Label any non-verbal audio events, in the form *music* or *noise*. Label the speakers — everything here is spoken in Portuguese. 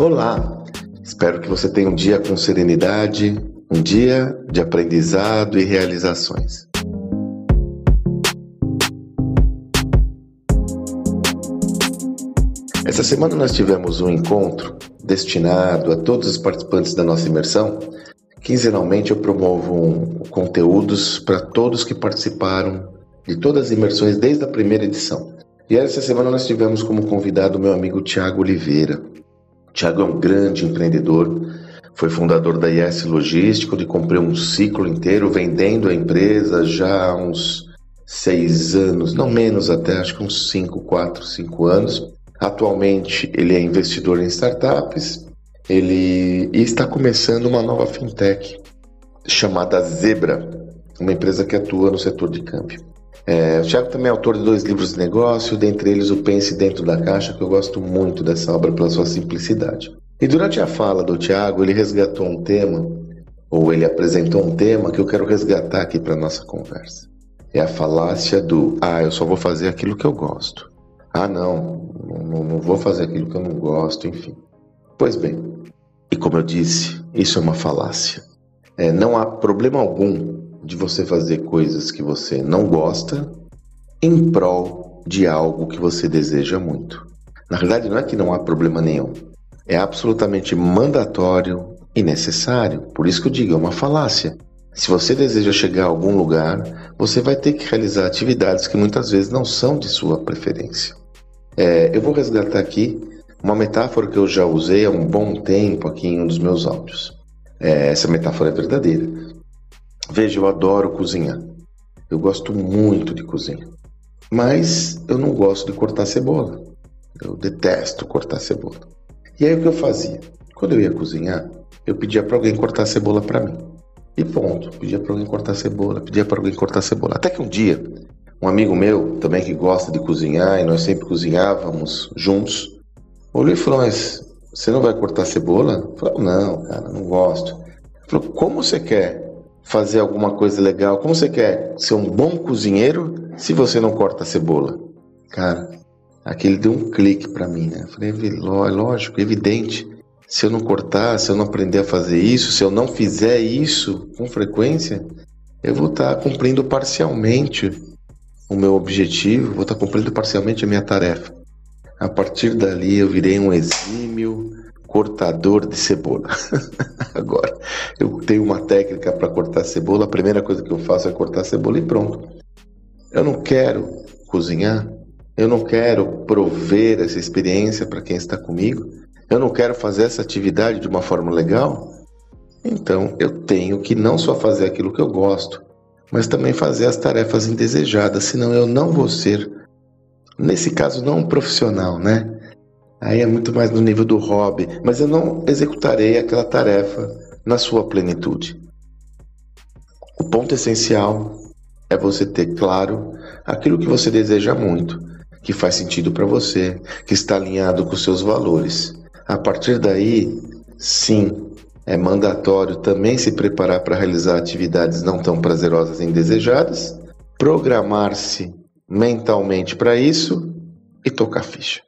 Speaker 1: Olá! Espero que você tenha um dia com serenidade, um dia de aprendizado e realizações. Essa semana nós tivemos um encontro destinado a todos os participantes da nossa imersão. Quinzenalmente eu promovo conteúdos para todos que participaram de todas as imersões desde a primeira edição. E essa semana nós tivemos como convidado o meu amigo Tiago Oliveira. Tiago é um grande empreendedor, foi fundador da IS Logístico, de comprei um ciclo inteiro vendendo a empresa já há uns seis anos, não menos até, acho que uns cinco, quatro, cinco anos. Atualmente ele é investidor em startups, ele está começando uma nova fintech chamada Zebra, uma empresa que atua no setor de câmbio. É, o Thiago também é autor de dois livros de negócio, dentre eles o Pense Dentro da Caixa, que eu gosto muito dessa obra pela sua simplicidade. E durante a fala do Tiago, ele resgatou um tema, ou ele apresentou um tema que eu quero resgatar aqui para nossa conversa. É a falácia do ah, eu só vou fazer aquilo que eu gosto. Ah, não, não, não vou fazer aquilo que eu não gosto, enfim. Pois bem, e como eu disse, isso é uma falácia. É, não há problema algum de você fazer coisas que você não gosta em prol de algo que você deseja muito. Na verdade, não é que não há problema nenhum. É absolutamente mandatório e necessário. Por isso que eu digo, é uma falácia. Se você deseja chegar a algum lugar, você vai ter que realizar atividades que muitas vezes não são de sua preferência. É, eu vou resgatar aqui uma metáfora que eu já usei há um bom tempo aqui em um dos meus áudios. É, essa metáfora é verdadeira. Veja, eu adoro cozinhar. Eu gosto muito de cozinha. Mas eu não gosto de cortar cebola. Eu detesto cortar cebola. E aí o que eu fazia? Quando eu ia cozinhar, eu pedia para alguém cortar cebola para mim. E ponto. Pedia para alguém cortar cebola, pedia para alguém cortar cebola. Até que um dia, um amigo meu, também que gosta de cozinhar, e nós sempre cozinhávamos juntos, olhou e falou: Mas você não vai cortar cebola? Eu falei: Não, cara, não gosto. Ele falou: Como você quer fazer alguma coisa legal. Como você quer ser um bom cozinheiro se você não corta a cebola? Cara, aquele deu um clique para mim, né? Eu falei, é lógico, evidente. Se eu não cortar, se eu não aprender a fazer isso, se eu não fizer isso com frequência, eu vou estar tá cumprindo parcialmente o meu objetivo, vou estar tá cumprindo parcialmente a minha tarefa. A partir dali eu virei um exímio cortador de cebola. *laughs* Agora, eu tenho uma técnica para cortar cebola, a primeira coisa que eu faço é cortar cebola e pronto. Eu não quero cozinhar, eu não quero prover essa experiência para quem está comigo, eu não quero fazer essa atividade de uma forma legal. Então, eu tenho que não só fazer aquilo que eu gosto, mas também fazer as tarefas indesejadas, senão eu não vou ser, nesse caso, não um profissional, né? Aí é muito mais no nível do hobby, mas eu não executarei aquela tarefa na sua plenitude. O ponto essencial é você ter claro aquilo que você deseja muito, que faz sentido para você, que está alinhado com seus valores. A partir daí, sim, é mandatório também se preparar para realizar atividades não tão prazerosas e indesejadas, programar-se mentalmente para isso e tocar ficha.